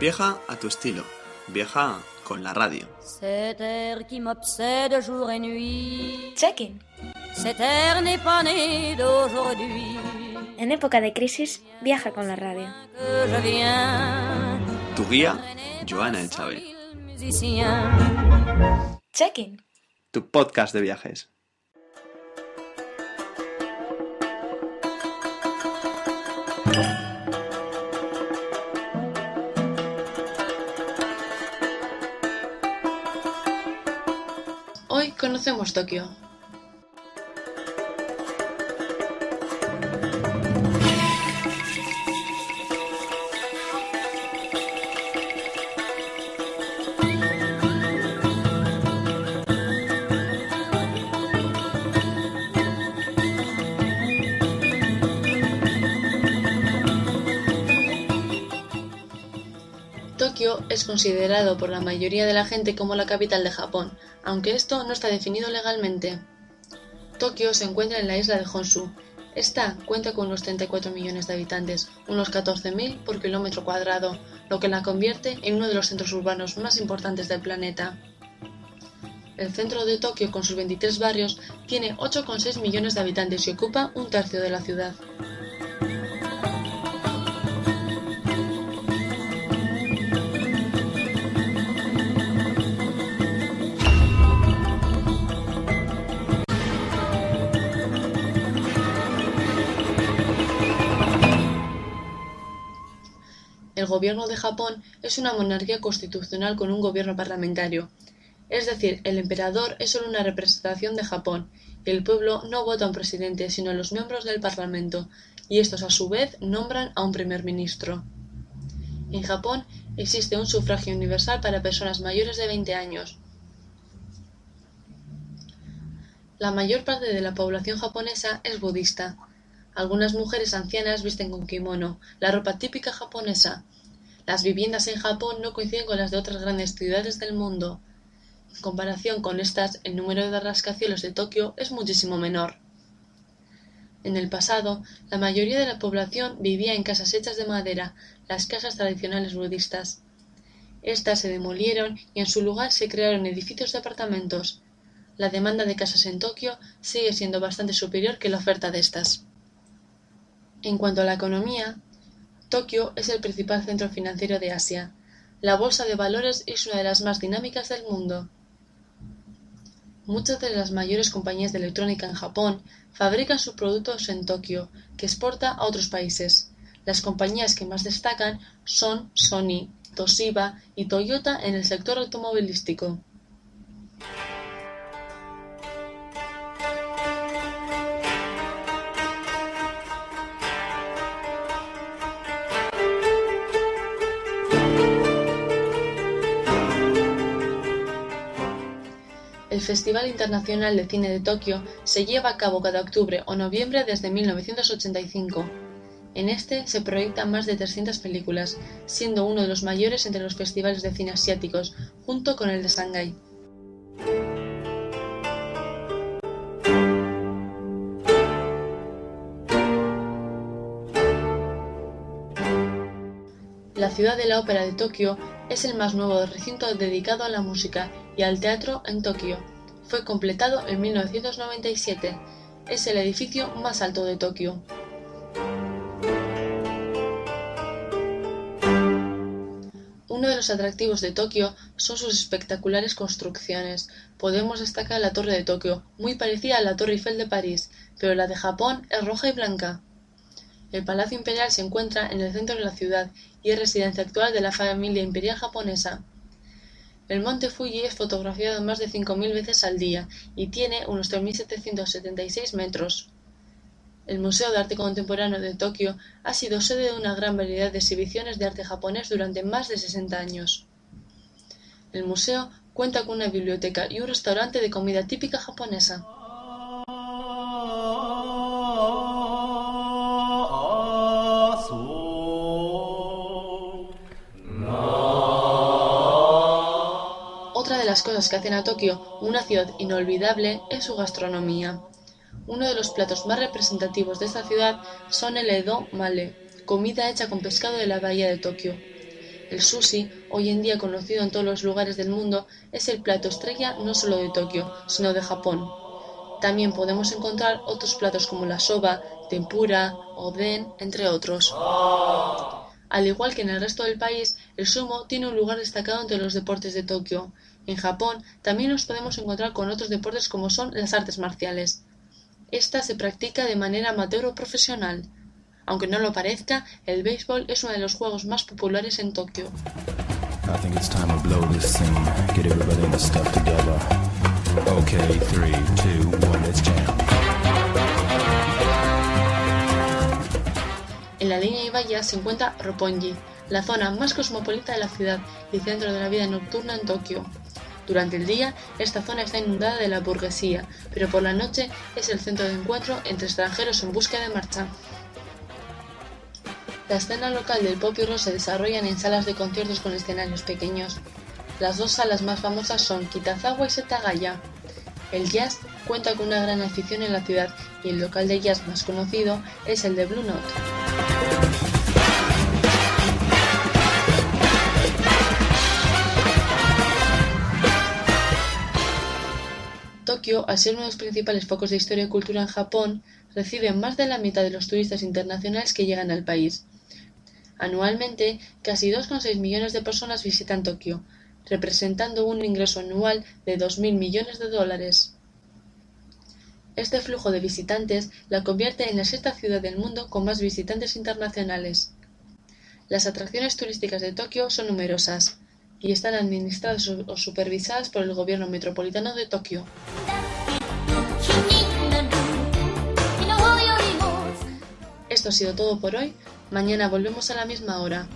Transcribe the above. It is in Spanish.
Viaja a tu estilo. Viaja con la radio. Cet air qui m'obsède jour et nuit. Check-in. Cet air n'est pas né d'aujourd'hui. En época de crisis, viaja con la radio. Tu guía, Joana Echave. Musicien. Check-in. Tu podcast de viajes. Conocemos Tokio. Tokio es considerado por la mayoría de la gente como la capital de Japón, aunque esto no está definido legalmente. Tokio se encuentra en la isla de Honshu. Esta cuenta con unos 34 millones de habitantes, unos 14.000 por kilómetro cuadrado, lo que la convierte en uno de los centros urbanos más importantes del planeta. El centro de Tokio, con sus 23 barrios, tiene 8,6 millones de habitantes y ocupa un tercio de la ciudad. Gobierno de Japón es una monarquía constitucional con un gobierno parlamentario. Es decir, el emperador es solo una representación de Japón, y el pueblo no vota a un presidente, sino a los miembros del parlamento, y estos a su vez nombran a un primer ministro. En Japón existe un sufragio universal para personas mayores de 20 años. La mayor parte de la población japonesa es budista. Algunas mujeres ancianas visten con kimono, la ropa típica japonesa. Las viviendas en Japón no coinciden con las de otras grandes ciudades del mundo. En comparación con estas, el número de rascacielos de Tokio es muchísimo menor. En el pasado, la mayoría de la población vivía en casas hechas de madera, las casas tradicionales budistas. Estas se demolieron y en su lugar se crearon edificios de apartamentos. La demanda de casas en Tokio sigue siendo bastante superior que la oferta de estas. En cuanto a la economía, Tokio es el principal centro financiero de Asia. La bolsa de valores es una de las más dinámicas del mundo. Muchas de las mayores compañías de electrónica en Japón fabrican sus productos en Tokio, que exporta a otros países. Las compañías que más destacan son Sony, Toshiba y Toyota en el sector automovilístico. El Festival Internacional de Cine de Tokio se lleva a cabo cada octubre o noviembre desde 1985. En este se proyectan más de 300 películas, siendo uno de los mayores entre los festivales de cine asiáticos, junto con el de Shanghái. La ciudad de la ópera de Tokio es el más nuevo recinto dedicado a la música y al teatro en Tokio. Fue completado en 1997. Es el edificio más alto de Tokio. Uno de los atractivos de Tokio son sus espectaculares construcciones. Podemos destacar la Torre de Tokio, muy parecida a la Torre Eiffel de París, pero la de Japón es roja y blanca. El Palacio Imperial se encuentra en el centro de la ciudad y es residencia actual de la familia imperial japonesa. El monte Fuji es fotografiado más de 5.000 veces al día y tiene unos 3.776 metros. El Museo de Arte Contemporáneo de Tokio ha sido sede de una gran variedad de exhibiciones de arte japonés durante más de 60 años. El museo cuenta con una biblioteca y un restaurante de comida típica japonesa. Las cosas que hacen a Tokio una ciudad inolvidable es su gastronomía. Uno de los platos más representativos de esta ciudad son el Edo Male, comida hecha con pescado de la bahía de Tokio. El sushi, hoy en día conocido en todos los lugares del mundo, es el plato estrella no solo de Tokio, sino de Japón. También podemos encontrar otros platos como la soba, tempura, oden, entre otros. Al igual que en el resto del país, el sumo tiene un lugar destacado entre los deportes de Tokio. En Japón también nos podemos encontrar con otros deportes como son las artes marciales. Esta se practica de manera amateur o profesional. Aunque no lo parezca, el béisbol es uno de los juegos más populares en Tokio. En la línea Ibaya se encuentra Roppongi, la zona más cosmopolita de la ciudad y centro de la vida nocturna en Tokio. Durante el día, esta zona está inundada de la burguesía, pero por la noche es el centro de encuentro entre extranjeros en busca de marcha. La escena local del pop y rock se desarrollan en salas de conciertos con escenarios pequeños. Las dos salas más famosas son Kitazawa y Setagaya. El jazz cuenta con una gran afición en la ciudad y el local de jazz más conocido es el de Blue Note. Tokio, al ser uno de los principales focos de historia y cultura en Japón, recibe más de la mitad de los turistas internacionales que llegan al país. Anualmente, casi 2,6 millones de personas visitan Tokio, representando un ingreso anual de 2.000 millones de dólares. Este flujo de visitantes la convierte en la sexta ciudad del mundo con más visitantes internacionales. Las atracciones turísticas de Tokio son numerosas y están administradas o supervisadas por el gobierno metropolitano de Tokio. Esto ha sido todo por hoy. Mañana volvemos a la misma hora.